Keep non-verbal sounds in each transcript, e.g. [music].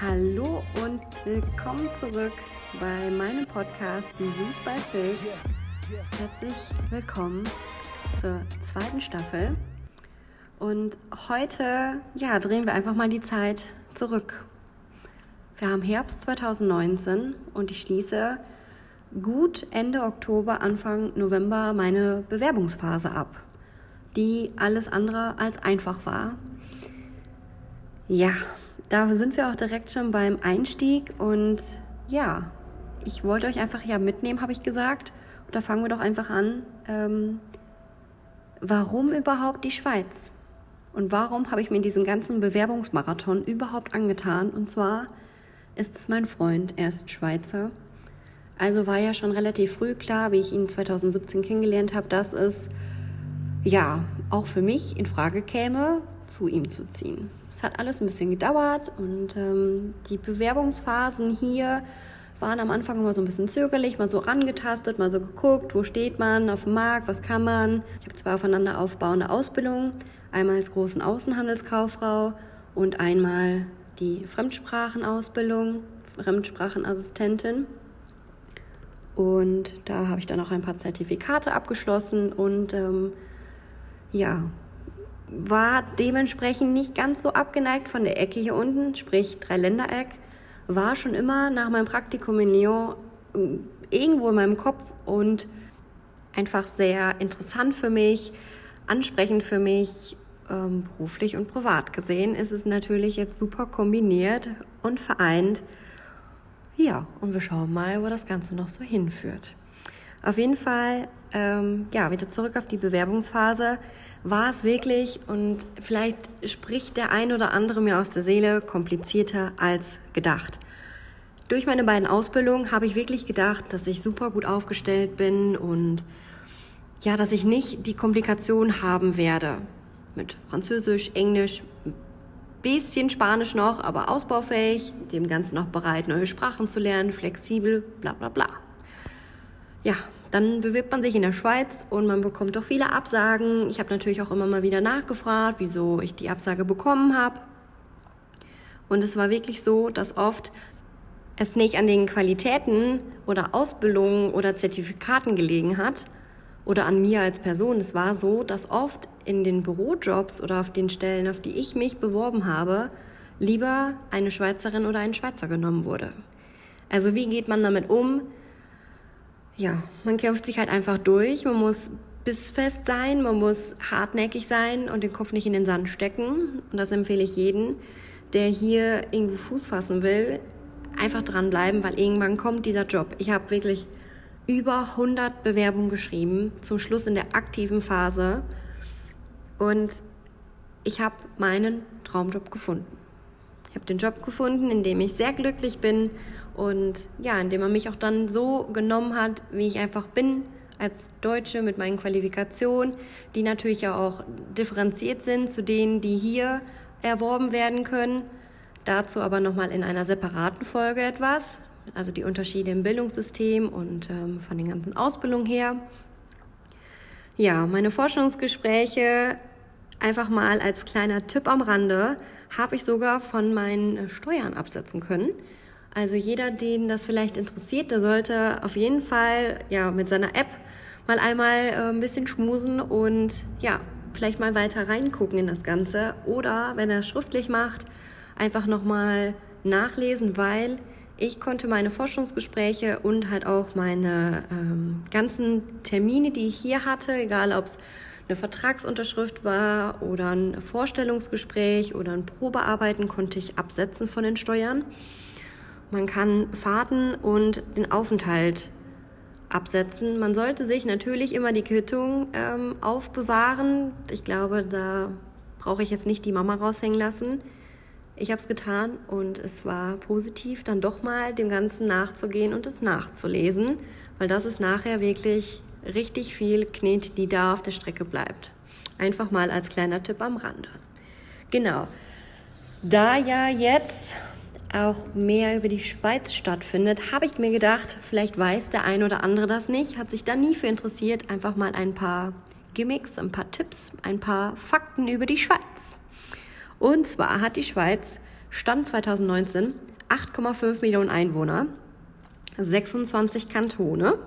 Hallo und willkommen zurück bei meinem Podcast Süß bei Silk. Herzlich willkommen zur zweiten Staffel. Und heute ja, drehen wir einfach mal die Zeit zurück. Wir haben Herbst 2019 und ich schließe gut Ende Oktober, Anfang November meine Bewerbungsphase ab, die alles andere als einfach war. Ja, da sind wir auch direkt schon beim Einstieg und ja, ich wollte euch einfach ja mitnehmen, habe ich gesagt. Und da fangen wir doch einfach an. Ähm, warum überhaupt die Schweiz? Und warum habe ich mir diesen ganzen Bewerbungsmarathon überhaupt angetan? Und zwar ist es mein Freund, er ist Schweizer. Also war ja schon relativ früh klar, wie ich ihn 2017 kennengelernt habe, dass es ja auch für mich in Frage käme, zu ihm zu ziehen. Es hat alles ein bisschen gedauert und ähm, die Bewerbungsphasen hier waren am Anfang immer so ein bisschen zögerlich, mal so rangetastet, mal so geguckt, wo steht man auf dem Markt, was kann man. Ich habe zwei aufeinander aufbauende Ausbildungen, einmal als großen Außenhandelskauffrau und einmal die Fremdsprachenausbildung, Fremdsprachenassistentin. Und da habe ich dann auch ein paar Zertifikate abgeschlossen und ähm, ja, war dementsprechend nicht ganz so abgeneigt von der Ecke hier unten, sprich Dreiländereck, war schon immer nach meinem Praktikum in Nyon ähm, irgendwo in meinem Kopf und einfach sehr interessant für mich, ansprechend für mich, ähm, beruflich und privat gesehen ist es natürlich jetzt super kombiniert und vereint. Ja, und wir schauen mal, wo das Ganze noch so hinführt. Auf jeden Fall, ähm, ja, wieder zurück auf die Bewerbungsphase war es wirklich, und vielleicht spricht der ein oder andere mir aus der Seele, komplizierter als gedacht. Durch meine beiden Ausbildungen habe ich wirklich gedacht, dass ich super gut aufgestellt bin und ja, dass ich nicht die Komplikation haben werde. Mit Französisch, Englisch, bisschen Spanisch noch, aber ausbaufähig, dem Ganzen noch bereit, neue Sprachen zu lernen, flexibel, bla bla bla. Ja, dann bewirbt man sich in der Schweiz und man bekommt doch viele Absagen. Ich habe natürlich auch immer mal wieder nachgefragt, wieso ich die Absage bekommen habe. Und es war wirklich so, dass oft es nicht an den Qualitäten oder Ausbildungen oder Zertifikaten gelegen hat oder an mir als Person. Es war so, dass oft in den Bürojobs oder auf den Stellen, auf die ich mich beworben habe, lieber eine Schweizerin oder ein Schweizer genommen wurde. Also wie geht man damit um, ja, man kämpft sich halt einfach durch. Man muss bissfest sein, man muss hartnäckig sein und den Kopf nicht in den Sand stecken. Und das empfehle ich jedem, der hier irgendwo Fuß fassen will, einfach dranbleiben, weil irgendwann kommt dieser Job. Ich habe wirklich über 100 Bewerbungen geschrieben, zum Schluss in der aktiven Phase. Und ich habe meinen Traumjob gefunden. Ich habe den Job gefunden, in dem ich sehr glücklich bin und ja, indem er mich auch dann so genommen hat, wie ich einfach bin, als Deutsche mit meinen Qualifikationen, die natürlich ja auch differenziert sind zu denen, die hier erworben werden können. Dazu aber nochmal in einer separaten Folge etwas, also die Unterschiede im Bildungssystem und ähm, von den ganzen Ausbildungen her. Ja, meine Forschungsgespräche einfach mal als kleiner Tipp am Rande habe ich sogar von meinen Steuern absetzen können. Also jeder, den das vielleicht interessiert, der sollte auf jeden Fall ja mit seiner App mal einmal äh, ein bisschen schmusen und ja, vielleicht mal weiter reingucken in das Ganze oder wenn er es schriftlich macht, einfach nochmal nachlesen, weil ich konnte meine Forschungsgespräche und halt auch meine ähm, ganzen Termine, die ich hier hatte, egal ob es eine Vertragsunterschrift war oder ein Vorstellungsgespräch oder ein Probearbeiten, konnte ich absetzen von den Steuern. Man kann Fahrten und den Aufenthalt absetzen. Man sollte sich natürlich immer die Quittung ähm, aufbewahren. Ich glaube, da brauche ich jetzt nicht die Mama raushängen lassen. Ich habe es getan und es war positiv, dann doch mal dem Ganzen nachzugehen und es nachzulesen, weil das ist nachher wirklich richtig viel Knet, die da auf der Strecke bleibt. Einfach mal als kleiner Tipp am Rande. Genau. Da ja jetzt auch mehr über die Schweiz stattfindet, habe ich mir gedacht, vielleicht weiß der ein oder andere das nicht, hat sich da nie für interessiert, einfach mal ein paar Gimmicks, ein paar Tipps, ein paar Fakten über die Schweiz. Und zwar hat die Schweiz Stand 2019 8,5 Millionen Einwohner, 26 Kantone.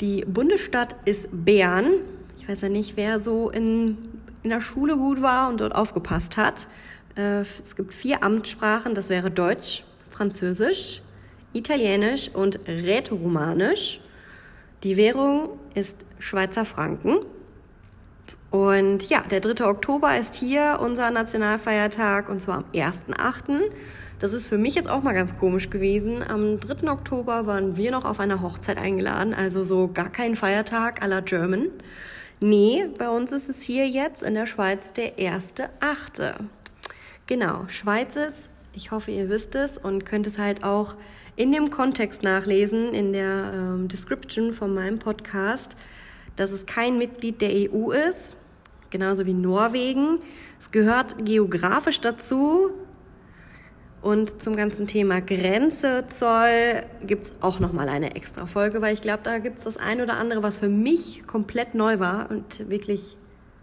Die Bundesstadt ist Bern. Ich weiß ja nicht, wer so in, in der Schule gut war und dort aufgepasst hat. Äh, es gibt vier Amtssprachen, das wäre Deutsch, Französisch, Italienisch und Rätoromanisch. Die Währung ist Schweizer Franken. Und ja, der 3. Oktober ist hier unser Nationalfeiertag und zwar am 1.8. Das ist für mich jetzt auch mal ganz komisch gewesen. Am 3. Oktober waren wir noch auf einer Hochzeit eingeladen, also so gar kein Feiertag à la German. Nee, bei uns ist es hier jetzt in der Schweiz der 1.8. Genau, Schweiz ist, ich hoffe, ihr wisst es und könnt es halt auch in dem Kontext nachlesen, in der ähm, Description von meinem Podcast, dass es kein Mitglied der EU ist, genauso wie Norwegen. Es gehört geografisch dazu. Und zum ganzen Thema Grenze, Zoll gibt es auch nochmal eine extra Folge, weil ich glaube, da gibt es das ein oder andere, was für mich komplett neu war und wirklich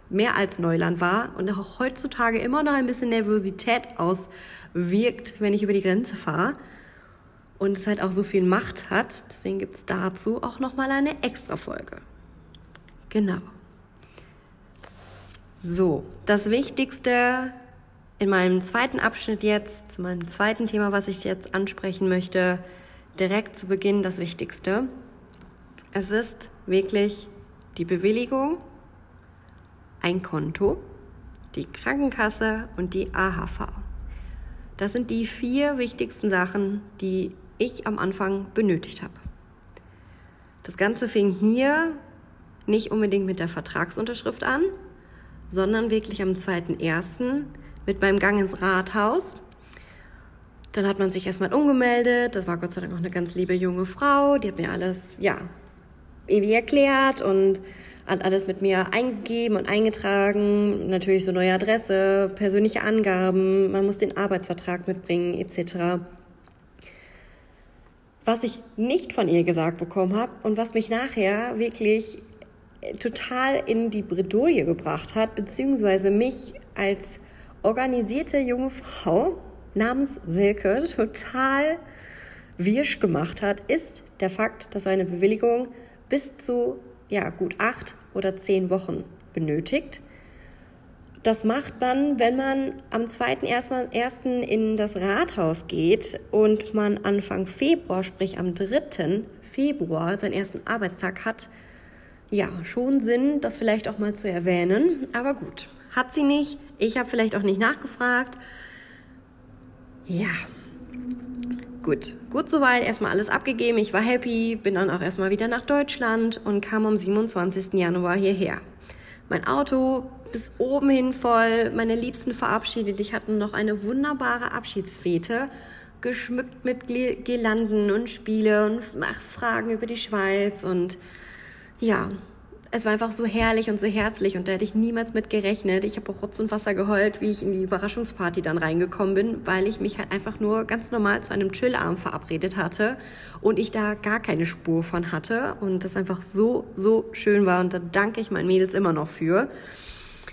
mehr als Neuland war und auch heutzutage immer noch ein bisschen Nervosität auswirkt, wenn ich über die Grenze fahre und es halt auch so viel Macht hat. Deswegen gibt es dazu auch nochmal eine extra Folge. Genau. So, das Wichtigste in meinem zweiten Abschnitt jetzt, zu meinem zweiten Thema, was ich jetzt ansprechen möchte, direkt zu Beginn das Wichtigste. Es ist wirklich die Bewilligung, ein Konto, die Krankenkasse und die AHV. Das sind die vier wichtigsten Sachen, die ich am Anfang benötigt habe. Das Ganze fing hier nicht unbedingt mit der Vertragsunterschrift an, sondern wirklich am 2.1. mit meinem Gang ins Rathaus. Dann hat man sich erstmal umgemeldet. Das war Gott sei Dank auch eine ganz liebe junge Frau. Die hat mir alles, ja, ewig erklärt und hat alles mit mir eingegeben und eingetragen. Natürlich so neue Adresse, persönliche Angaben, man muss den Arbeitsvertrag mitbringen, etc. Was ich nicht von ihr gesagt bekommen habe und was mich nachher wirklich total in die Bredouille gebracht hat, beziehungsweise mich als organisierte junge Frau namens Silke [laughs] total wirsch gemacht hat, ist der Fakt, dass eine Bewilligung bis zu ja, gut acht oder zehn Wochen benötigt. Das macht man, wenn man am 2.1. in das Rathaus geht und man Anfang Februar, sprich am 3. Februar, seinen ersten Arbeitstag hat, ja, schon Sinn, das vielleicht auch mal zu erwähnen. Aber gut, hat sie nicht. Ich habe vielleicht auch nicht nachgefragt. Ja, gut. Gut soweit, erstmal alles abgegeben. Ich war happy, bin dann auch erstmal wieder nach Deutschland und kam am 27. Januar hierher. Mein Auto bis oben hin voll, meine Liebsten verabschiedet. Ich hatte noch eine wunderbare Abschiedsfete, geschmückt mit Girlanden und Spiele und Fragen über die Schweiz und ja, es war einfach so herrlich und so herzlich und da hätte ich niemals mit gerechnet. Ich habe auch Rotz und Wasser geheult, wie ich in die Überraschungsparty dann reingekommen bin, weil ich mich halt einfach nur ganz normal zu einem Chillabend verabredet hatte und ich da gar keine Spur von hatte und das einfach so, so schön war und da danke ich meinen Mädels immer noch für.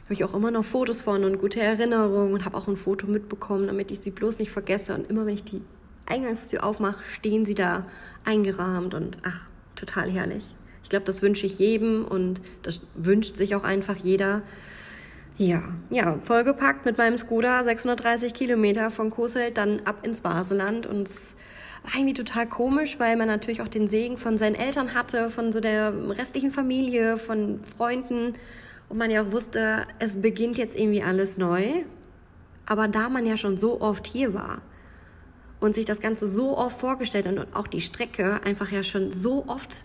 Habe ich auch immer noch Fotos von und gute Erinnerungen und habe auch ein Foto mitbekommen, damit ich sie bloß nicht vergesse und immer wenn ich die Eingangstür aufmache, stehen sie da eingerahmt und ach, total herrlich. Ich glaube, das wünsche ich jedem und das wünscht sich auch einfach jeder. Ja, ja, vollgepackt mit meinem Skoda, 630 Kilometer von Coesfeld dann ab ins Baseland und es war irgendwie total komisch, weil man natürlich auch den Segen von seinen Eltern hatte, von so der restlichen Familie, von Freunden und man ja auch wusste, es beginnt jetzt irgendwie alles neu. Aber da man ja schon so oft hier war und sich das Ganze so oft vorgestellt hat und auch die Strecke einfach ja schon so oft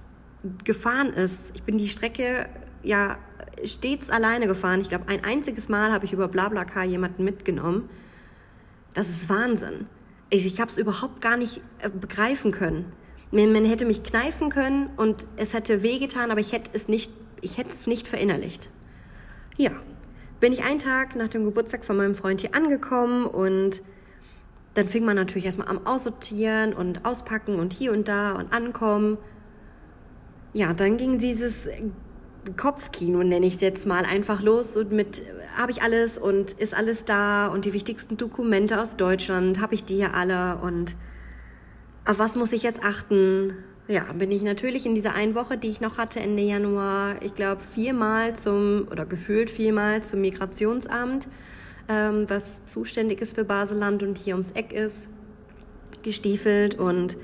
gefahren ist. Ich bin die Strecke ja stets alleine gefahren. Ich glaube, ein einziges Mal habe ich über BlaBlaCar jemanden mitgenommen. Das ist Wahnsinn. Ich, ich habe es überhaupt gar nicht äh, begreifen können. Man, man, hätte mich kneifen können und es hätte wehgetan, aber ich hätte es nicht, ich hätte es nicht verinnerlicht. Ja, bin ich einen Tag nach dem Geburtstag von meinem Freund hier angekommen und dann fing man natürlich erstmal am Aussortieren und Auspacken und hier und da und ankommen ja, dann ging dieses Kopfkino, nenne ich es jetzt mal, einfach los und mit, habe ich alles und ist alles da und die wichtigsten Dokumente aus Deutschland, habe ich die hier alle und auf was muss ich jetzt achten? Ja, bin ich natürlich in dieser einen Woche, die ich noch hatte, Ende Januar, ich glaube viermal zum, oder gefühlt viermal zum Migrationsamt, ähm, was zuständig ist für Baseland und hier ums Eck ist, gestiefelt und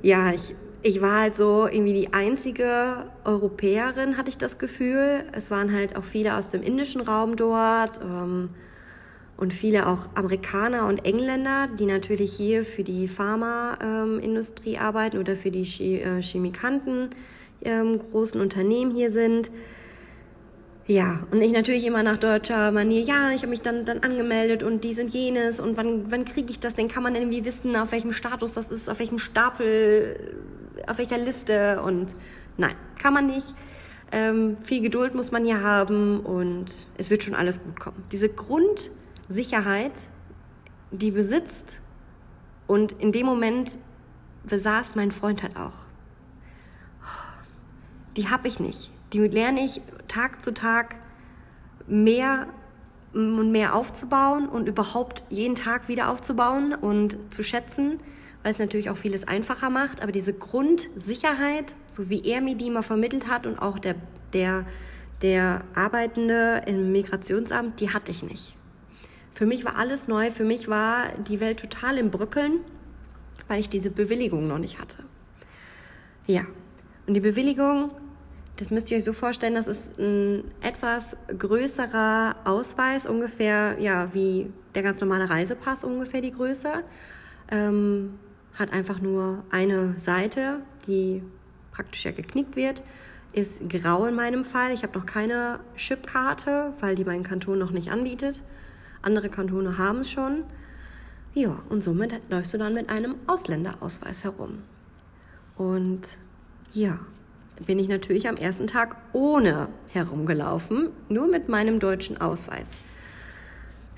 ja, ich ich war halt so irgendwie die einzige Europäerin, hatte ich das Gefühl. Es waren halt auch viele aus dem indischen Raum dort ähm, und viele auch Amerikaner und Engländer, die natürlich hier für die Pharmaindustrie ähm, arbeiten oder für die äh, Chemikanten ähm, großen Unternehmen hier sind. Ja, und ich natürlich immer nach deutscher Manier, ja, ich habe mich dann, dann angemeldet und dies und jenes und wann, wann kriege ich das denn? Kann man irgendwie wissen, auf welchem Status das ist, auf welchem Stapel auf welcher Liste und nein, kann man nicht. Ähm, viel Geduld muss man hier haben und es wird schon alles gut kommen. Diese Grundsicherheit, die besitzt und in dem Moment besaß mein Freund halt auch. Die habe ich nicht. Die lerne ich Tag zu Tag mehr und mehr aufzubauen und überhaupt jeden Tag wieder aufzubauen und zu schätzen weil es natürlich auch vieles einfacher macht. Aber diese Grundsicherheit, so wie er mir die immer vermittelt hat und auch der, der, der Arbeitende im Migrationsamt, die hatte ich nicht. Für mich war alles neu, für mich war die Welt total im Brückeln, weil ich diese Bewilligung noch nicht hatte. Ja, und die Bewilligung, das müsst ihr euch so vorstellen, das ist ein etwas größerer Ausweis, ungefähr ja, wie der ganz normale Reisepass ungefähr die Größe. Ähm, hat einfach nur eine Seite, die praktisch ja geknickt wird, ist grau in meinem Fall. Ich habe noch keine Chipkarte, weil die mein Kanton noch nicht anbietet. Andere Kantone haben es schon. Ja, und somit läufst du dann mit einem Ausländerausweis herum. Und ja, bin ich natürlich am ersten Tag ohne herumgelaufen, nur mit meinem deutschen Ausweis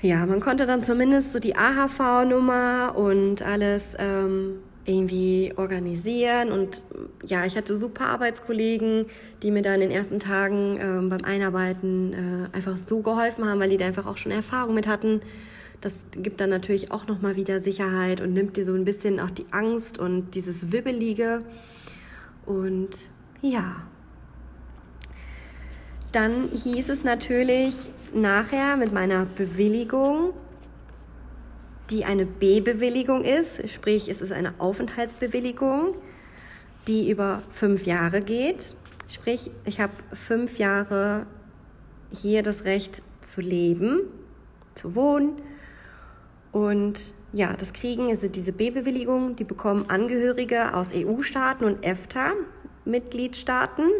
ja, man konnte dann zumindest so die AHV-Nummer und alles ähm, irgendwie organisieren. Und ja, ich hatte super Arbeitskollegen, die mir da in den ersten Tagen ähm, beim Einarbeiten äh, einfach so geholfen haben, weil die da einfach auch schon Erfahrung mit hatten. Das gibt dann natürlich auch nochmal wieder Sicherheit und nimmt dir so ein bisschen auch die Angst und dieses Wibbelige. Und ja, dann hieß es natürlich, nachher mit meiner Bewilligung, die eine B-Bewilligung ist, sprich es ist eine Aufenthaltsbewilligung, die über fünf Jahre geht. Sprich, ich habe fünf Jahre hier das Recht zu leben, zu wohnen. Und ja, das kriegen, also diese B-Bewilligung, die bekommen Angehörige aus EU-Staaten und EFTA-Mitgliedstaaten,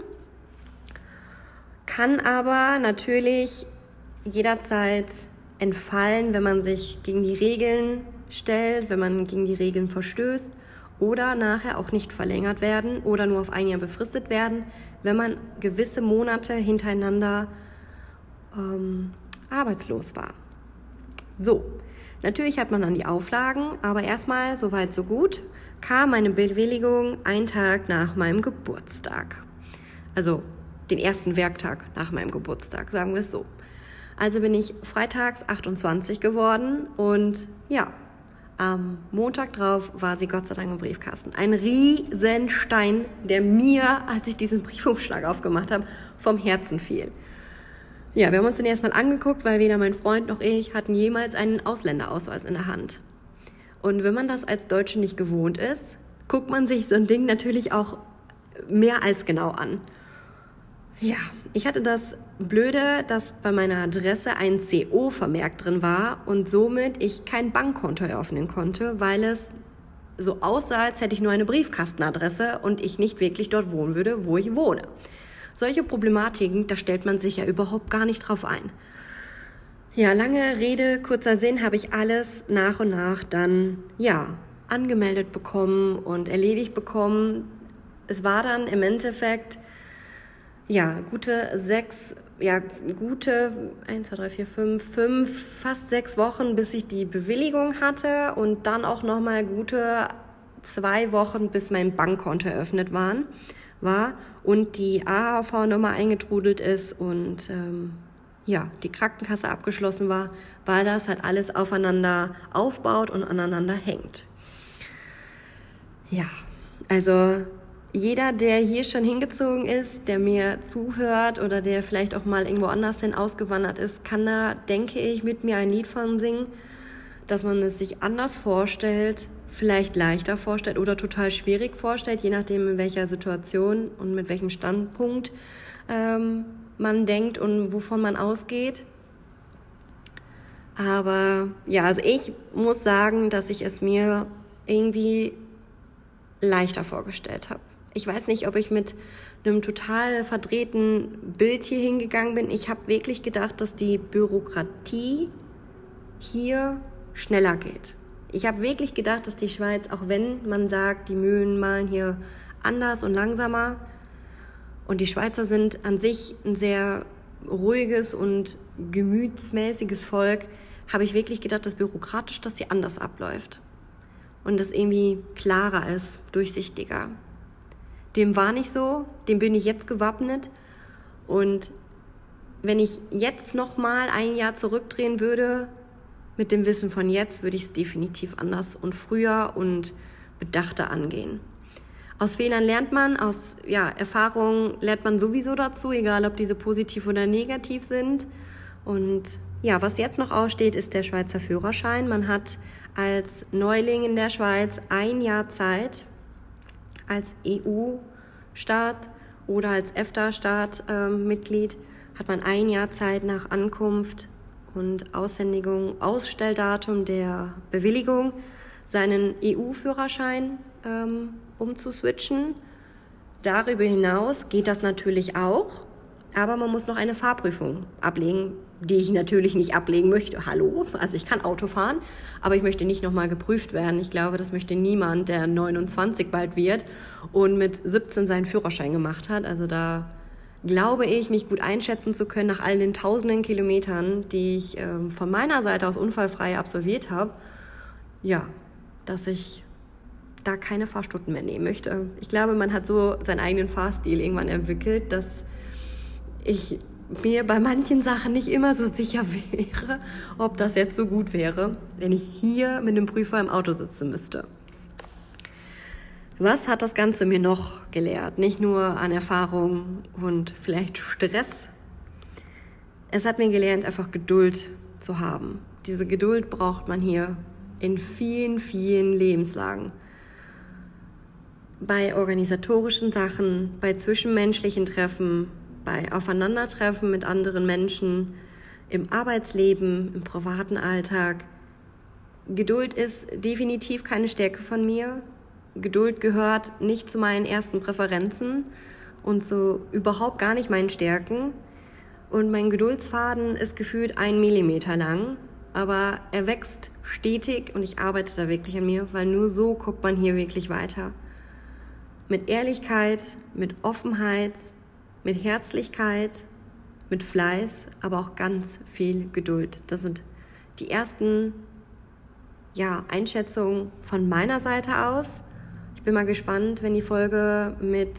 kann aber natürlich jederzeit entfallen, wenn man sich gegen die Regeln stellt, wenn man gegen die Regeln verstößt oder nachher auch nicht verlängert werden oder nur auf ein Jahr befristet werden, wenn man gewisse Monate hintereinander ähm, arbeitslos war. So, natürlich hat man dann die Auflagen, aber erstmal, soweit so gut, kam meine Bewilligung einen Tag nach meinem Geburtstag. Also den ersten Werktag nach meinem Geburtstag, sagen wir es so. Also bin ich freitags 28 geworden und ja, am Montag drauf war sie Gott sei Dank im Briefkasten. Ein Riesenstein, der mir, als ich diesen Briefumschlag aufgemacht habe, vom Herzen fiel. Ja, wir haben uns den erstmal angeguckt, weil weder mein Freund noch ich hatten jemals einen Ausländerausweis in der Hand. Und wenn man das als Deutsche nicht gewohnt ist, guckt man sich so ein Ding natürlich auch mehr als genau an. Ja, ich hatte das Blöde, dass bei meiner Adresse ein CO vermerkt drin war und somit ich kein Bankkonto eröffnen konnte, weil es so aussah, als hätte ich nur eine Briefkastenadresse und ich nicht wirklich dort wohnen würde, wo ich wohne. Solche Problematiken, da stellt man sich ja überhaupt gar nicht drauf ein. Ja, lange Rede, kurzer Sinn, habe ich alles nach und nach dann, ja, angemeldet bekommen und erledigt bekommen. Es war dann im Endeffekt ja, gute sechs, ja, gute eins, zwei, drei, vier, fünf, fünf, fast sechs Wochen, bis ich die Bewilligung hatte und dann auch nochmal gute zwei Wochen, bis mein Bankkonto eröffnet waren, war und die AHV-Nummer eingetrudelt ist und ähm, ja, die Krankenkasse abgeschlossen war, weil das halt alles aufeinander aufbaut und aneinander hängt. Ja, also jeder, der hier schon hingezogen ist, der mir zuhört oder der vielleicht auch mal irgendwo anders hin ausgewandert ist, kann da, denke ich, mit mir ein Lied von singen, dass man es sich anders vorstellt, vielleicht leichter vorstellt oder total schwierig vorstellt, je nachdem in welcher Situation und mit welchem Standpunkt ähm, man denkt und wovon man ausgeht. Aber ja, also ich muss sagen, dass ich es mir irgendwie leichter vorgestellt habe. Ich weiß nicht, ob ich mit einem total verdrehten Bild hier hingegangen bin. Ich habe wirklich gedacht, dass die Bürokratie hier schneller geht. Ich habe wirklich gedacht, dass die Schweiz, auch wenn man sagt, die Mühlen malen hier anders und langsamer, und die Schweizer sind an sich ein sehr ruhiges und gemütsmäßiges Volk, habe ich wirklich gedacht, dass bürokratisch das hier anders abläuft. Und das irgendwie klarer ist, durchsichtiger. Dem war nicht so, dem bin ich jetzt gewappnet. Und wenn ich jetzt nochmal ein Jahr zurückdrehen würde, mit dem Wissen von jetzt, würde ich es definitiv anders und früher und bedachter angehen. Aus Fehlern lernt man, aus ja, Erfahrungen lernt man sowieso dazu, egal ob diese positiv oder negativ sind. Und ja, was jetzt noch aussteht, ist der Schweizer Führerschein. Man hat als Neuling in der Schweiz ein Jahr Zeit, als EU-Staat oder als EFTA-Staat-Mitglied äh, hat man ein Jahr Zeit nach Ankunft und Aushändigung, Ausstelldatum der Bewilligung, seinen EU-Führerschein ähm, umzuswitchen. Darüber hinaus geht das natürlich auch, aber man muss noch eine Fahrprüfung ablegen, die ich natürlich nicht ablegen möchte. Hallo, also ich kann Auto fahren, aber ich möchte nicht nochmal geprüft werden. Ich glaube, das möchte niemand, der 29 bald wird und mit 17 seinen Führerschein gemacht hat. Also da glaube ich, mich gut einschätzen zu können nach all den tausenden Kilometern, die ich äh, von meiner Seite aus unfallfrei absolviert habe. Ja, dass ich da keine Fahrstunden mehr nehmen möchte. Ich glaube, man hat so seinen eigenen Fahrstil irgendwann entwickelt, dass ich mir bei manchen Sachen nicht immer so sicher [laughs] wäre, ob das jetzt so gut wäre, wenn ich hier mit einem Prüfer im Auto sitzen müsste. Was hat das Ganze mir noch gelehrt? Nicht nur an Erfahrung und vielleicht Stress. Es hat mir gelernt, einfach Geduld zu haben. Diese Geduld braucht man hier in vielen, vielen Lebenslagen. Bei organisatorischen Sachen, bei zwischenmenschlichen Treffen, bei Aufeinandertreffen mit anderen Menschen, im Arbeitsleben, im privaten Alltag. Geduld ist definitiv keine Stärke von mir. Geduld gehört nicht zu meinen ersten Präferenzen und so überhaupt gar nicht meinen Stärken. Und mein Geduldsfaden ist gefühlt ein Millimeter lang, aber er wächst stetig und ich arbeite da wirklich an mir, weil nur so guckt man hier wirklich weiter. Mit Ehrlichkeit, mit Offenheit, mit Herzlichkeit, mit Fleiß, aber auch ganz viel Geduld. Das sind die ersten ja, Einschätzungen von meiner Seite aus. Ich bin mal gespannt, wenn die Folge mit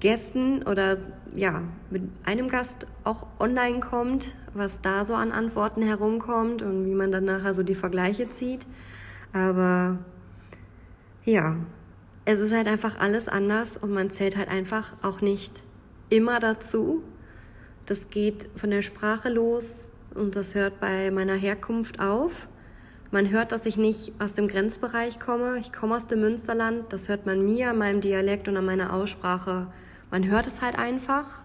Gästen oder ja, mit einem Gast auch online kommt, was da so an Antworten herumkommt und wie man dann nachher so die Vergleiche zieht. Aber ja, es ist halt einfach alles anders und man zählt halt einfach auch nicht immer dazu. Das geht von der Sprache los und das hört bei meiner Herkunft auf. Man hört, dass ich nicht aus dem Grenzbereich komme. Ich komme aus dem Münsterland. Das hört man mir an meinem Dialekt und an meiner Aussprache. Man hört es halt einfach.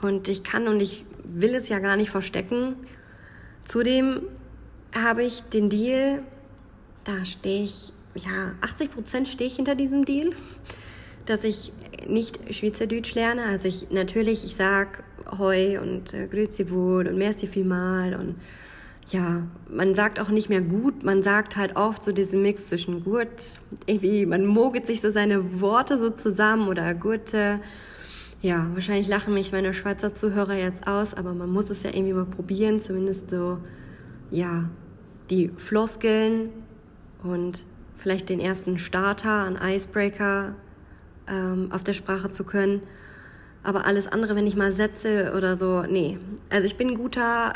Und ich kann und ich will es ja gar nicht verstecken. Zudem habe ich den Deal, da stehe ich, ja, 80 Prozent stehe ich hinter diesem Deal, dass ich nicht Schweizerdeutsch lerne. Also ich natürlich, ich sag Hoi und äh, Grüezi wohl und Merci vielmal und ja, man sagt auch nicht mehr gut, man sagt halt oft so diesen Mix zwischen gut, irgendwie, man mogelt sich so seine Worte so zusammen oder gute. Ja, wahrscheinlich lachen mich meine Schweizer Zuhörer jetzt aus, aber man muss es ja irgendwie mal probieren, zumindest so, ja, die Floskeln und vielleicht den ersten Starter, an Icebreaker ähm, auf der Sprache zu können. Aber alles andere, wenn ich mal Sätze oder so, nee. Also ich bin ein guter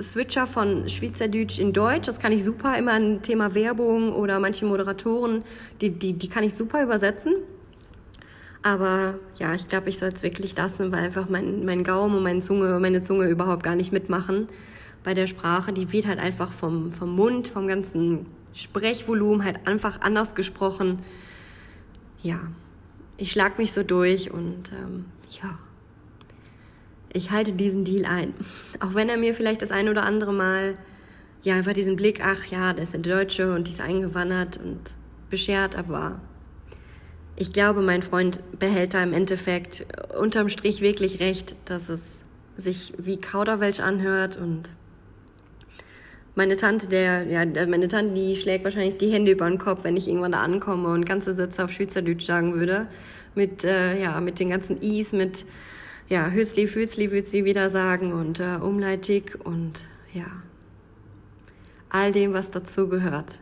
Switcher von Schweizerdeutsch in Deutsch. Das kann ich super immer ein Thema Werbung oder manche Moderatoren, die, die, die kann ich super übersetzen. Aber ja, ich glaube, ich soll es wirklich lassen, weil einfach mein, mein Gaumen und meine Zunge, meine Zunge überhaupt gar nicht mitmachen bei der Sprache. Die wird halt einfach vom, vom Mund, vom ganzen Sprechvolumen halt einfach anders gesprochen. Ja, ich schlag mich so durch und ähm, ja, ich halte diesen Deal ein. [laughs] Auch wenn er mir vielleicht das ein oder andere Mal ja einfach diesen Blick, ach ja, der ist ein Deutsche und die ist eingewandert und beschert, aber ich glaube, mein Freund behält da im Endeffekt unterm Strich wirklich recht, dass es sich wie Kauderwelsch anhört und meine Tante, der, ja, meine Tante, die schlägt wahrscheinlich die Hände über den Kopf, wenn ich irgendwann da ankomme und ganze Sätze auf Schweizerdeutsch sagen würde. Mit, äh, ja, mit den ganzen Is, mit, ja, Hützli, Fützli, würde sie wieder sagen und äh, Umleitig und, ja, all dem, was dazu gehört.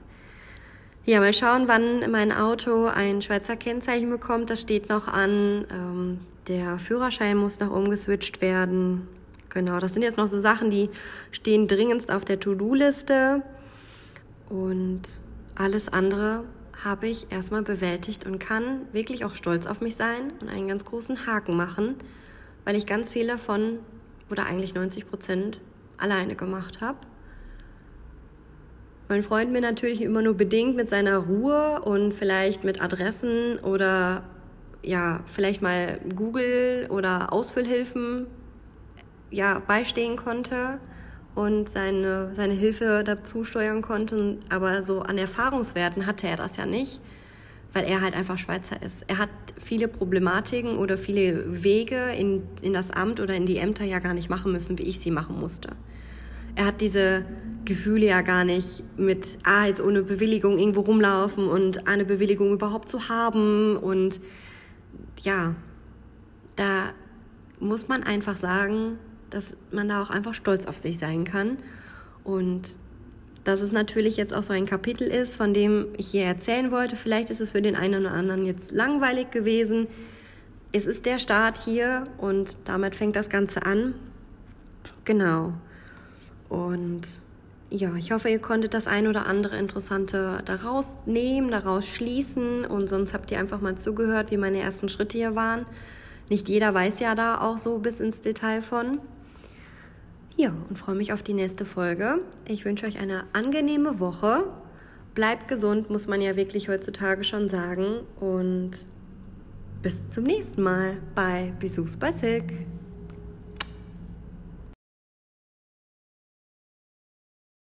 Ja, mal schauen, wann mein Auto ein Schweizer Kennzeichen bekommt. Das steht noch an. Ähm, der Führerschein muss noch umgeswitcht werden. Genau, das sind jetzt noch so Sachen, die stehen dringendst auf der To-Do-Liste. Und alles andere habe ich erstmal bewältigt und kann wirklich auch stolz auf mich sein und einen ganz großen Haken machen, weil ich ganz viel davon oder eigentlich 90 Prozent alleine gemacht habe. Mein Freund mir natürlich immer nur bedingt mit seiner Ruhe und vielleicht mit Adressen oder ja, vielleicht mal Google oder Ausfüllhilfen ja, beistehen konnte und seine, seine Hilfe dazu steuern konnte. Aber so an Erfahrungswerten hatte er das ja nicht, weil er halt einfach Schweizer ist. Er hat viele Problematiken oder viele Wege in, in das Amt oder in die Ämter ja gar nicht machen müssen, wie ich sie machen musste. Er hat diese Gefühle ja gar nicht mit, ah, jetzt ohne Bewilligung irgendwo rumlaufen und eine Bewilligung überhaupt zu haben. Und ja, da muss man einfach sagen, dass man da auch einfach stolz auf sich sein kann. Und dass es natürlich jetzt auch so ein Kapitel ist, von dem ich hier erzählen wollte. Vielleicht ist es für den einen oder anderen jetzt langweilig gewesen. Es ist der Start hier und damit fängt das Ganze an. Genau. Und ja, ich hoffe, ihr konntet das ein oder andere Interessante daraus nehmen, daraus schließen und sonst habt ihr einfach mal zugehört, wie meine ersten Schritte hier waren. Nicht jeder weiß ja da auch so bis ins Detail von. Ja, und freue mich auf die nächste Folge. Ich wünsche euch eine angenehme Woche. Bleibt gesund, muss man ja wirklich heutzutage schon sagen. Und bis zum nächsten Mal bei Bisous bei Silk.